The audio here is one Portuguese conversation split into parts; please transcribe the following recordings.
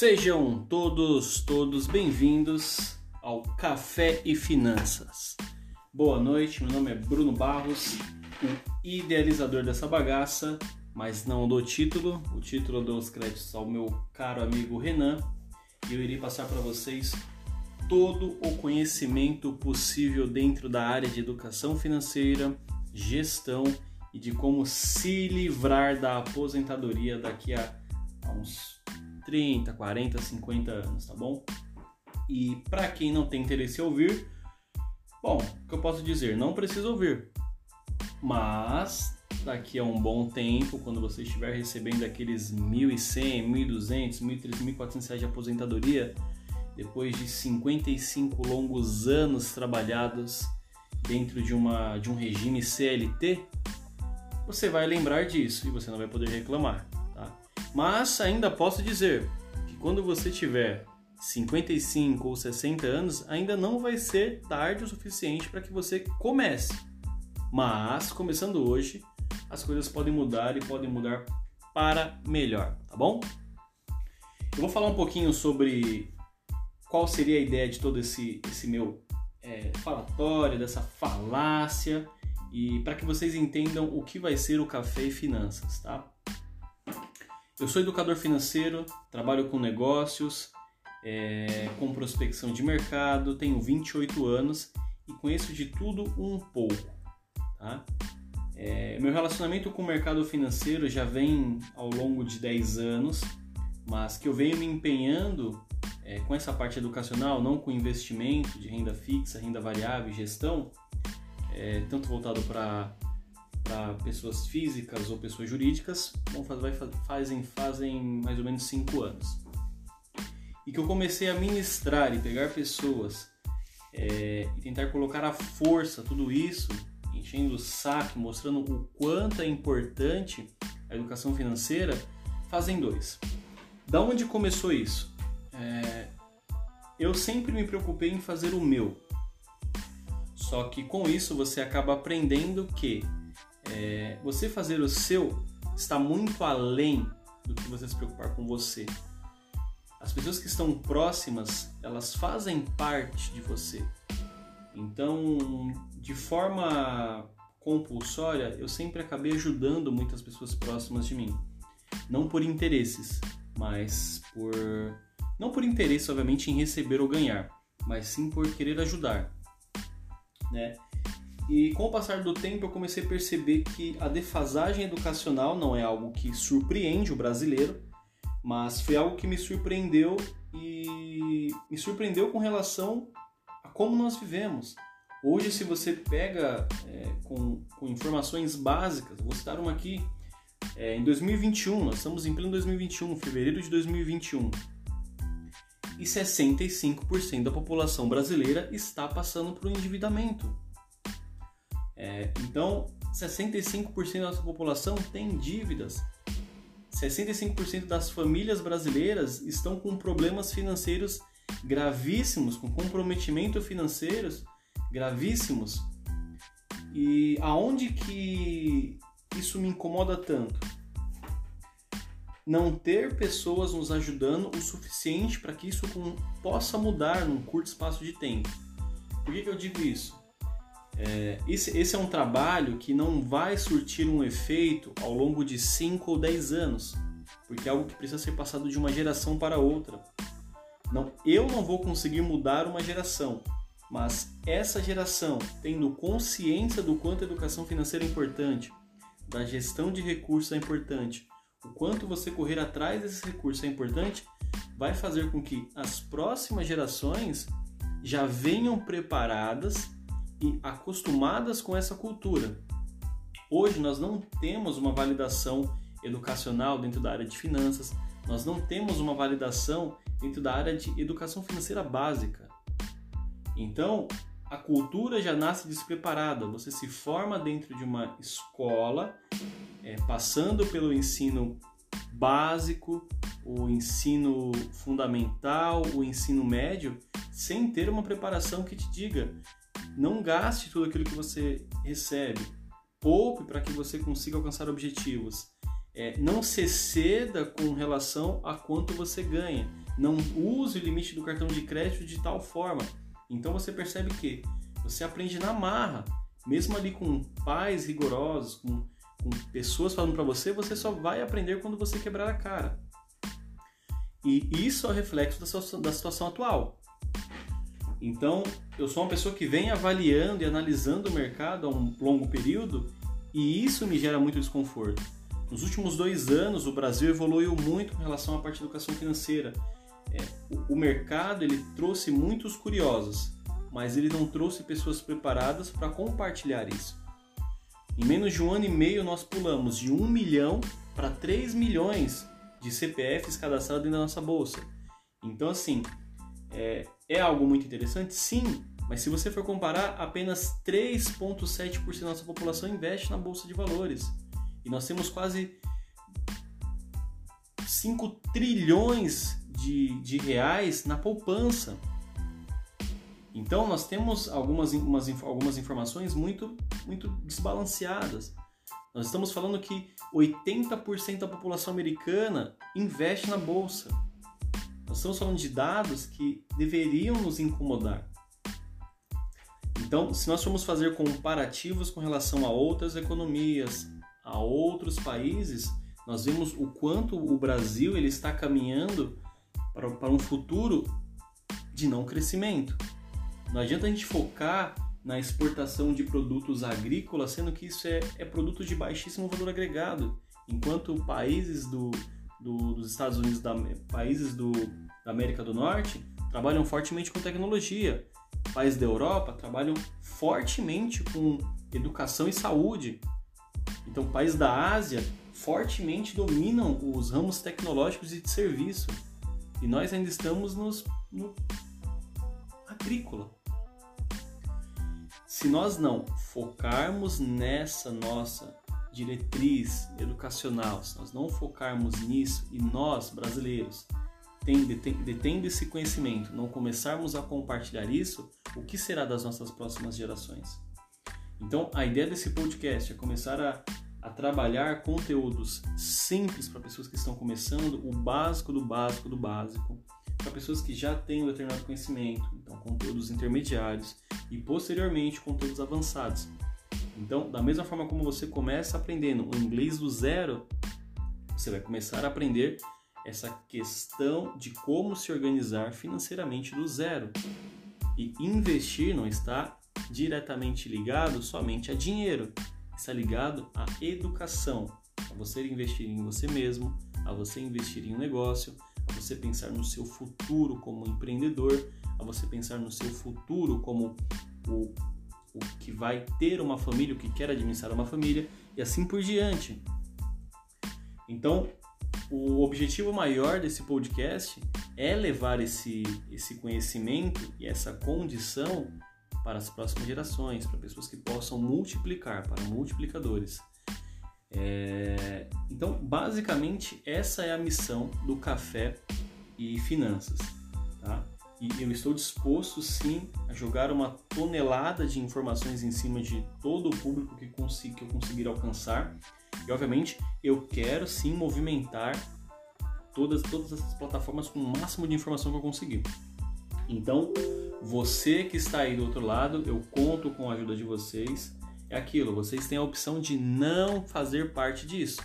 Sejam todos, todos bem-vindos ao Café e Finanças. Boa noite, meu nome é Bruno Barros, o idealizador dessa bagaça, mas não do título. O título dou os créditos ao meu caro amigo Renan e eu irei passar para vocês todo o conhecimento possível dentro da área de educação financeira, gestão e de como se livrar da aposentadoria daqui a, a uns 30, 40, 50 anos, tá bom? E para quem não tem interesse em ouvir, bom, o que eu posso dizer? Não precisa ouvir. Mas daqui a um bom tempo, quando você estiver recebendo aqueles 1.100, 1.200, 1.300, 1.400 reais de aposentadoria, depois de 55 longos anos trabalhados dentro de, uma, de um regime CLT, você vai lembrar disso e você não vai poder reclamar. Mas ainda posso dizer que quando você tiver 55 ou 60 anos, ainda não vai ser tarde o suficiente para que você comece. Mas começando hoje, as coisas podem mudar e podem mudar para melhor, tá bom? Eu vou falar um pouquinho sobre qual seria a ideia de todo esse, esse meu é, falatório, dessa falácia, e para que vocês entendam o que vai ser o café e finanças, tá? Eu sou educador financeiro, trabalho com negócios, é, com prospecção de mercado, tenho 28 anos e conheço de tudo um pouco. Tá? É, meu relacionamento com o mercado financeiro já vem ao longo de 10 anos, mas que eu venho me empenhando é, com essa parte educacional, não com investimento de renda fixa, renda variável e gestão, é, tanto voltado para para pessoas físicas ou pessoas jurídicas, bom, fazem, fazem mais ou menos cinco anos. E que eu comecei a ministrar e pegar pessoas é, e tentar colocar à força tudo isso, enchendo o saco, mostrando o quanto é importante a educação financeira, fazem dois. Da onde começou isso? É, eu sempre me preocupei em fazer o meu. Só que com isso você acaba aprendendo que é, você fazer o seu está muito além do que você se preocupar com você. As pessoas que estão próximas, elas fazem parte de você. Então, de forma compulsória, eu sempre acabei ajudando muitas pessoas próximas de mim. Não por interesses, mas por. Não por interesse, obviamente, em receber ou ganhar, mas sim por querer ajudar. Né? E com o passar do tempo eu comecei a perceber que a defasagem educacional não é algo que surpreende o brasileiro, mas foi algo que me surpreendeu e me surpreendeu com relação a como nós vivemos. Hoje, se você pega é, com, com, informações básicas, vou citar uma aqui, é, em 2021, nós estamos em pleno 2021, fevereiro de 2021, e 65% da população brasileira está passando por um endividamento. É, então, 65% da nossa população tem dívidas. 65% das famílias brasileiras estão com problemas financeiros gravíssimos, com comprometimento financeiros gravíssimos. E aonde que isso me incomoda tanto? Não ter pessoas nos ajudando o suficiente para que isso possa mudar num curto espaço de tempo. Por que, que eu digo isso? É, esse, esse é um trabalho que não vai surtir um efeito ao longo de 5 ou 10 anos, porque é algo que precisa ser passado de uma geração para outra. Não, eu não vou conseguir mudar uma geração, mas essa geração, tendo consciência do quanto a educação financeira é importante, da gestão de recursos é importante, o quanto você correr atrás desses recursos é importante, vai fazer com que as próximas gerações já venham preparadas acostumadas com essa cultura. Hoje nós não temos uma validação educacional dentro da área de finanças, nós não temos uma validação dentro da área de educação financeira básica. Então, a cultura já nasce despreparada. Você se forma dentro de uma escola, é, passando pelo ensino básico, o ensino fundamental, o ensino médio, sem ter uma preparação que te diga não gaste tudo aquilo que você recebe. Poupe para que você consiga alcançar objetivos. É, não se ceda com relação a quanto você ganha. não use o limite do cartão de crédito de tal forma. Então você percebe que você aprende na marra, mesmo ali com pais rigorosos, com, com pessoas falando para você, você só vai aprender quando você quebrar a cara. E isso é o reflexo da, sua, da situação atual. Então, eu sou uma pessoa que vem avaliando e analisando o mercado há um longo período e isso me gera muito desconforto. Nos últimos dois anos, o Brasil evoluiu muito com relação à parte de educação financeira. É, o, o mercado ele trouxe muitos curiosos, mas ele não trouxe pessoas preparadas para compartilhar isso. Em menos de um ano e meio, nós pulamos de 1 milhão para 3 milhões de CPFs cadastrados da nossa bolsa. Então, assim, é, é algo muito interessante? Sim, mas se você for comparar, apenas 3,7% da nossa população investe na bolsa de valores. E nós temos quase 5 trilhões de, de reais na poupança. Então nós temos algumas, umas, algumas informações muito, muito desbalanceadas. Nós estamos falando que 80% da população americana investe na bolsa. Nós estamos falando de dados que deveriam nos incomodar. Então, se nós formos fazer comparativos com relação a outras economias, a outros países, nós vemos o quanto o Brasil ele está caminhando para, para um futuro de não crescimento. Não adianta a gente focar na exportação de produtos agrícolas, sendo que isso é, é produto de baixíssimo valor agregado, enquanto países do, do, dos Estados Unidos, da, países do, da América do Norte trabalham fortemente com tecnologia, países da Europa trabalham fortemente com educação e saúde, então países da Ásia fortemente dominam os ramos tecnológicos e de serviço, e nós ainda estamos nos, no agrícola. Se nós não focarmos nessa nossa diretriz educacional, se nós não focarmos nisso e nós, brasileiros, detendo esse conhecimento, não começarmos a compartilhar isso, o que será das nossas próximas gerações? Então, a ideia desse podcast é começar a, a trabalhar conteúdos simples para pessoas que estão começando, o básico do básico do básico, para pessoas que já têm um determinado conhecimento, então conteúdos intermediários e posteriormente conteúdos avançados. Então, da mesma forma como você começa aprendendo o inglês do zero, você vai começar a aprender essa questão de como se organizar financeiramente do zero. E investir não está diretamente ligado somente a dinheiro, está ligado à educação, a você investir em você mesmo, a você investir em um negócio, a você pensar no seu futuro como empreendedor, a você pensar no seu futuro como o, o que vai ter uma família, o que quer administrar uma família e assim por diante. Então, o objetivo maior desse podcast é levar esse, esse conhecimento e essa condição para as próximas gerações, para pessoas que possam multiplicar, para multiplicadores. É... Então, basicamente, essa é a missão do Café e Finanças. E eu estou disposto, sim, a jogar uma tonelada de informações em cima de todo o público que, consiga, que eu conseguir alcançar. E, obviamente, eu quero, sim, movimentar todas, todas essas plataformas com o máximo de informação que eu conseguir. Então, você que está aí do outro lado, eu conto com a ajuda de vocês é aquilo, vocês têm a opção de não fazer parte disso,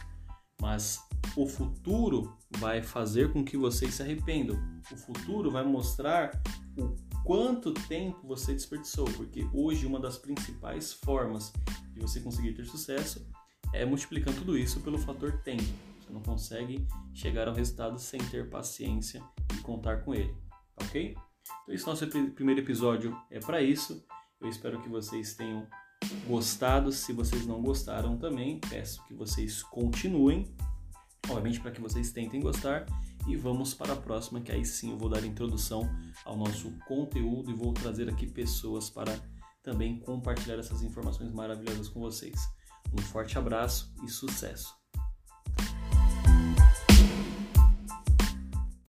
mas o futuro vai fazer com que vocês se arrependam. O futuro vai mostrar o quanto tempo você desperdiçou, porque hoje uma das principais formas de você conseguir ter sucesso é multiplicando tudo isso pelo fator tempo. Você não consegue chegar ao resultado sem ter paciência e contar com ele, ok? Então esse nosso primeiro episódio é para isso. Eu espero que vocês tenham gostado. Se vocês não gostaram também, peço que vocês continuem, obviamente para que vocês tentem gostar. E vamos para a próxima, que aí sim eu vou dar introdução ao nosso conteúdo e vou trazer aqui pessoas para também compartilhar essas informações maravilhosas com vocês. Um forte abraço e sucesso!